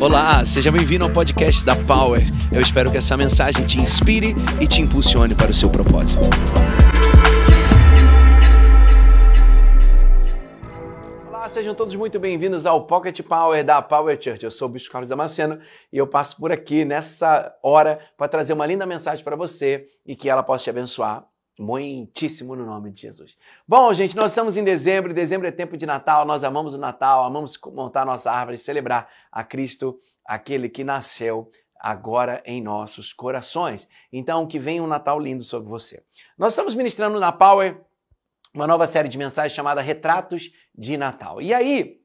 Olá, seja bem-vindo ao podcast da Power. Eu espero que essa mensagem te inspire e te impulsione para o seu propósito. Olá, sejam todos muito bem-vindos ao Pocket Power da Power Church. Eu sou o Bispo Carlos Damasceno e eu passo por aqui nessa hora para trazer uma linda mensagem para você e que ela possa te abençoar muitíssimo no nome de Jesus. Bom, gente, nós estamos em dezembro, dezembro é tempo de Natal, nós amamos o Natal, amamos montar nossa árvore, celebrar a Cristo, aquele que nasceu agora em nossos corações. Então, que venha um Natal lindo sobre você. Nós estamos ministrando na Power uma nova série de mensagens chamada Retratos de Natal. E aí,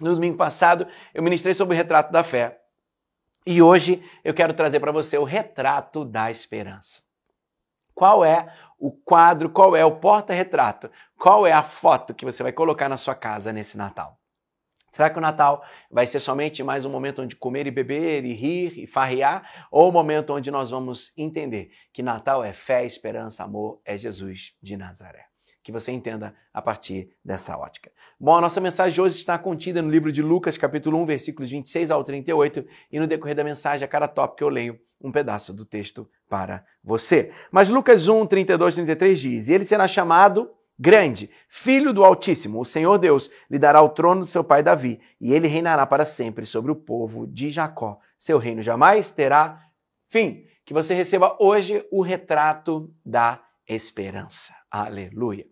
no domingo passado, eu ministrei sobre o retrato da fé. E hoje eu quero trazer para você o retrato da esperança. Qual é o quadro, qual é o porta-retrato, qual é a foto que você vai colocar na sua casa nesse Natal? Será que o Natal vai ser somente mais um momento onde comer e beber e rir e farrear? Ou um momento onde nós vamos entender que Natal é fé, esperança, amor, é Jesus de Nazaré? Que você entenda a partir dessa ótica. Bom, a nossa mensagem de hoje está contida no livro de Lucas, capítulo 1, versículos 26 ao 38, e no decorrer da mensagem, a cada tópico eu leio um pedaço do texto para você. Mas Lucas 1, 32, 33 diz: E ele será chamado grande, filho do Altíssimo. O Senhor Deus lhe dará o trono do seu pai Davi, e ele reinará para sempre sobre o povo de Jacó. Seu reino jamais terá fim. Que você receba hoje o retrato da esperança. Aleluia.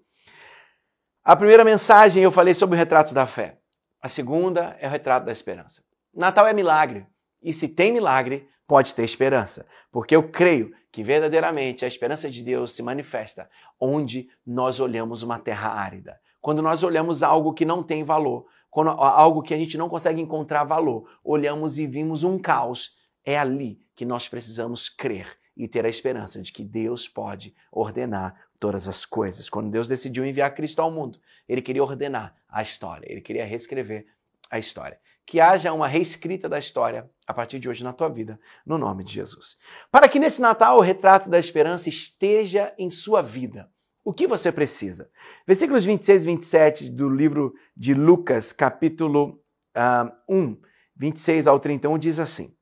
A primeira mensagem eu falei sobre o retrato da fé. A segunda é o retrato da esperança. Natal é milagre. E se tem milagre, pode ter esperança, porque eu creio que verdadeiramente a esperança de Deus se manifesta onde nós olhamos uma terra árida. Quando nós olhamos algo que não tem valor, quando, algo que a gente não consegue encontrar valor, olhamos e vimos um caos, é ali que nós precisamos crer e ter a esperança de que Deus pode ordenar todas as coisas. Quando Deus decidiu enviar Cristo ao mundo, ele queria ordenar a história, ele queria reescrever a história. Que haja uma reescrita da história a partir de hoje na tua vida, no nome de Jesus. Para que nesse Natal o retrato da esperança esteja em sua vida. O que você precisa? Versículos 26 e 27 do livro de Lucas, capítulo uh, 1, 26 ao 31, diz assim: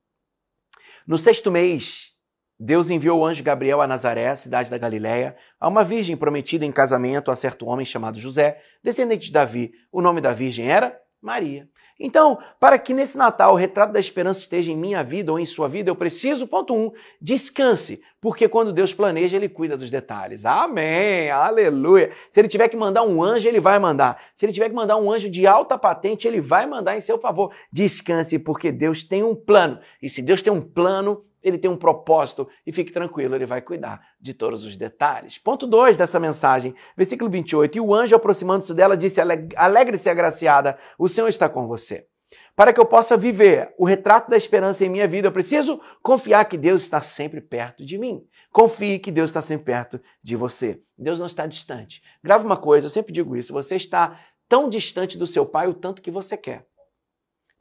No sexto mês, Deus enviou o anjo Gabriel a Nazaré, cidade da Galiléia, a uma virgem prometida em casamento a certo homem chamado José, descendente de Davi. O nome da virgem era Maria. Então, para que nesse Natal o retrato da esperança esteja em minha vida ou em sua vida, eu preciso, ponto um, descanse, porque quando Deus planeja, Ele cuida dos detalhes. Amém, aleluia. Se Ele tiver que mandar um anjo, Ele vai mandar. Se Ele tiver que mandar um anjo de alta patente, Ele vai mandar em seu favor. Descanse, porque Deus tem um plano. E se Deus tem um plano, ele tem um propósito e fique tranquilo, ele vai cuidar de todos os detalhes. Ponto 2 dessa mensagem, versículo 28. E o anjo, aproximando-se dela, disse: Alegre-se, agraciada, o Senhor está com você. Para que eu possa viver o retrato da esperança em minha vida, eu preciso confiar que Deus está sempre perto de mim. Confie que Deus está sempre perto de você. Deus não está distante. Grava uma coisa, eu sempre digo isso: você está tão distante do seu pai o tanto que você quer.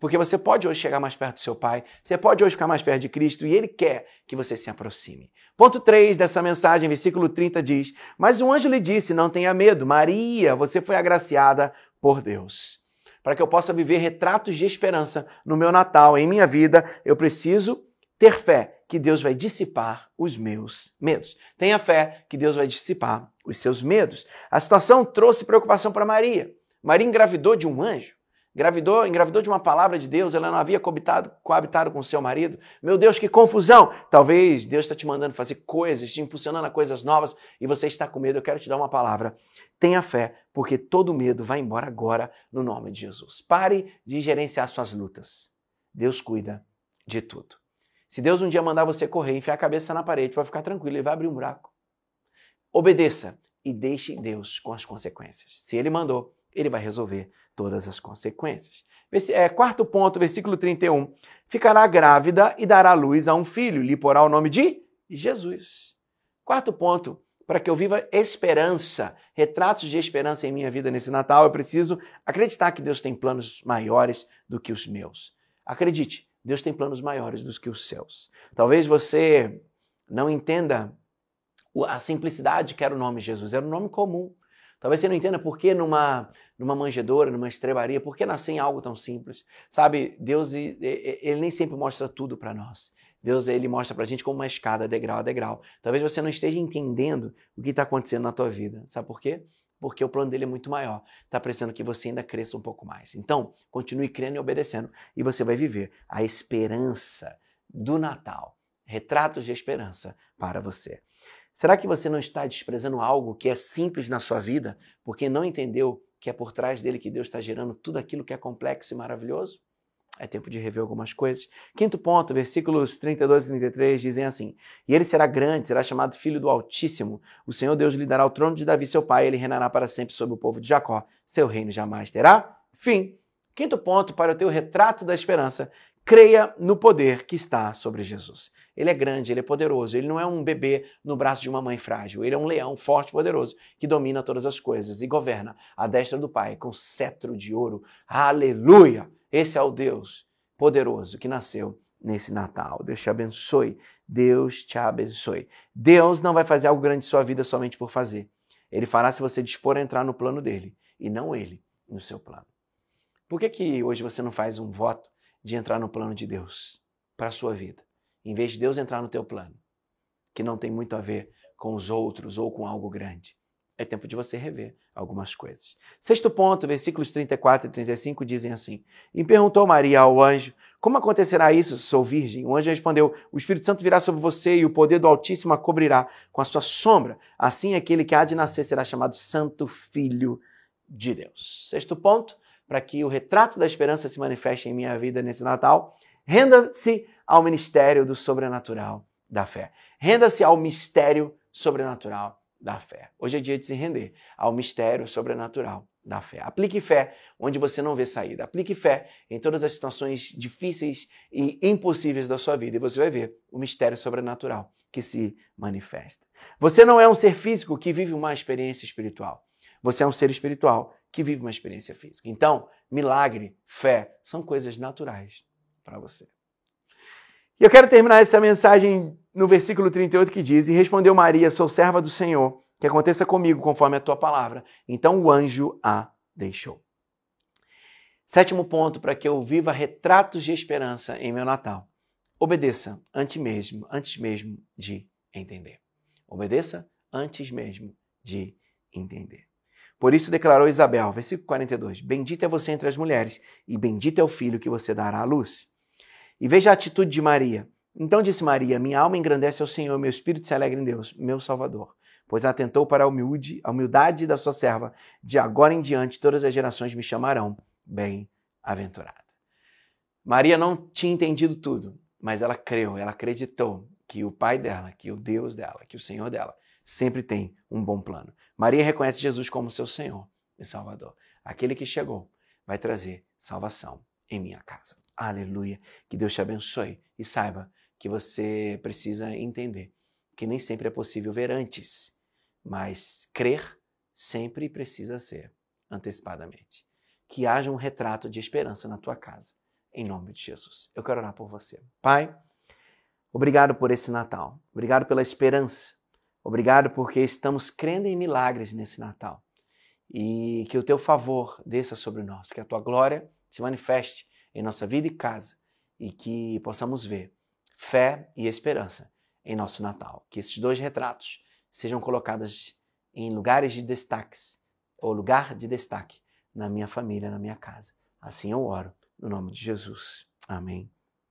Porque você pode hoje chegar mais perto do seu Pai, você pode hoje ficar mais perto de Cristo e Ele quer que você se aproxime. Ponto 3 dessa mensagem, versículo 30 diz: Mas o anjo lhe disse: Não tenha medo, Maria, você foi agraciada por Deus. Para que eu possa viver retratos de esperança no meu Natal, em minha vida, eu preciso ter fé que Deus vai dissipar os meus medos. Tenha fé que Deus vai dissipar os seus medos. A situação trouxe preocupação para Maria. Maria engravidou de um anjo. Engravidou, engravidou de uma palavra de Deus, ela não havia coabitado, coabitado com seu marido. Meu Deus, que confusão! Talvez Deus está te mandando fazer coisas, te impulsionando a coisas novas e você está com medo. Eu quero te dar uma palavra. Tenha fé, porque todo medo vai embora agora no nome de Jesus. Pare de gerenciar suas lutas. Deus cuida de tudo. Se Deus um dia mandar você correr, enfiar a cabeça na parede, vai ficar tranquilo, ele vai abrir um buraco. Obedeça e deixe Deus com as consequências. Se ele mandou, ele vai resolver todas as consequências. É, quarto ponto, versículo 31. Ficará grávida e dará luz a um filho, lhe porá o nome de Jesus. Quarto ponto, para que eu viva esperança, retratos de esperança em minha vida nesse Natal, eu preciso acreditar que Deus tem planos maiores do que os meus. Acredite, Deus tem planos maiores do que os seus. Talvez você não entenda a simplicidade que era o nome Jesus, era um nome comum. Talvez você não entenda por que numa, numa manjedoura, numa estrebaria, por que nascer em algo tão simples. Sabe, Deus ele nem sempre mostra tudo para nós. Deus ele mostra para a gente como uma escada, degrau a degrau. Talvez você não esteja entendendo o que está acontecendo na tua vida. Sabe por quê? Porque o plano dele é muito maior. Está precisando que você ainda cresça um pouco mais. Então, continue crendo e obedecendo e você vai viver a esperança do Natal. Retratos de esperança para você. Será que você não está desprezando algo que é simples na sua vida porque não entendeu que é por trás dele que Deus está gerando tudo aquilo que é complexo e maravilhoso? É tempo de rever algumas coisas. Quinto ponto, versículos 32 e 33 dizem assim: E ele será grande, será chamado Filho do Altíssimo. O Senhor Deus lhe dará o trono de Davi, seu pai, e ele reinará para sempre sobre o povo de Jacó. Seu reino jamais terá fim. Quinto ponto, para o teu retrato da esperança, creia no poder que está sobre Jesus. Ele é grande, ele é poderoso, ele não é um bebê no braço de uma mãe frágil, ele é um leão forte e poderoso que domina todas as coisas e governa a destra do Pai com cetro de ouro. Aleluia! Esse é o Deus poderoso que nasceu nesse Natal. Deus te abençoe. Deus te abençoe. Deus não vai fazer algo grande em sua vida somente por fazer. Ele fará se você dispor a entrar no plano dele e não ele no seu plano. Por que, que hoje você não faz um voto de entrar no plano de Deus para a sua vida? em vez de Deus entrar no teu plano, que não tem muito a ver com os outros ou com algo grande. É tempo de você rever algumas coisas. Sexto ponto, versículos 34 e 35 dizem assim: E perguntou Maria ao anjo: Como acontecerá isso, sou virgem? O anjo respondeu: O Espírito Santo virá sobre você e o poder do Altíssimo a cobrirá com a sua sombra. Assim, aquele que há de nascer será chamado Santo Filho de Deus. Sexto ponto, para que o retrato da esperança se manifeste em minha vida nesse Natal, renda-se ao ministério do sobrenatural da fé. Renda-se ao mistério sobrenatural da fé. Hoje é dia de se render ao mistério sobrenatural da fé. Aplique fé onde você não vê saída. Aplique fé em todas as situações difíceis e impossíveis da sua vida e você vai ver o mistério sobrenatural que se manifesta. Você não é um ser físico que vive uma experiência espiritual. Você é um ser espiritual que vive uma experiência física. Então, milagre, fé são coisas naturais para você. E eu quero terminar essa mensagem no versículo 38 que diz: E respondeu Maria, sou serva do Senhor, que aconteça comigo conforme a tua palavra. Então o anjo a deixou. Sétimo ponto para que eu viva retratos de esperança em meu Natal. Obedeça antes mesmo, antes mesmo de entender. Obedeça antes mesmo de entender. Por isso declarou Isabel, versículo 42: Bendita é você entre as mulheres, e bendito é o filho que você dará à luz. E veja a atitude de Maria. Então disse Maria: Minha alma engrandece ao Senhor, meu espírito se alegra em Deus, meu Salvador. Pois atentou para a, humilde, a humildade da sua serva. De agora em diante, todas as gerações me chamarão bem-aventurada. Maria não tinha entendido tudo, mas ela creu, ela acreditou que o Pai dela, que o Deus dela, que o Senhor dela, sempre tem um bom plano. Maria reconhece Jesus como seu Senhor e Salvador. Aquele que chegou vai trazer salvação em minha casa. Aleluia. Que Deus te abençoe e saiba que você precisa entender que nem sempre é possível ver antes, mas crer sempre precisa ser antecipadamente. Que haja um retrato de esperança na tua casa, em nome de Jesus. Eu quero orar por você. Pai, obrigado por esse Natal. Obrigado pela esperança. Obrigado porque estamos crendo em milagres nesse Natal. E que o teu favor desça sobre nós, que a tua glória se manifeste em nossa vida e casa e que possamos ver fé e esperança em nosso Natal. Que esses dois retratos sejam colocados em lugares de destaques, ou lugar de destaque na minha família, na minha casa. Assim eu oro, no nome de Jesus. Amém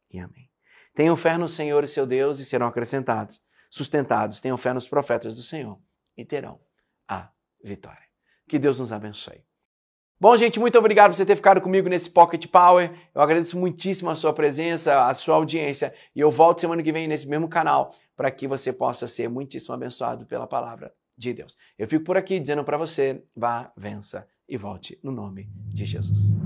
e amém. Tenham fé no Senhor e seu Deus e serão acrescentados, sustentados, tenham fé nos profetas do Senhor e terão a vitória. Que Deus nos abençoe. Bom, gente, muito obrigado por você ter ficado comigo nesse Pocket Power. Eu agradeço muitíssimo a sua presença, a sua audiência. E eu volto semana que vem nesse mesmo canal para que você possa ser muitíssimo abençoado pela palavra de Deus. Eu fico por aqui dizendo para você: vá, vença e volte no nome de Jesus.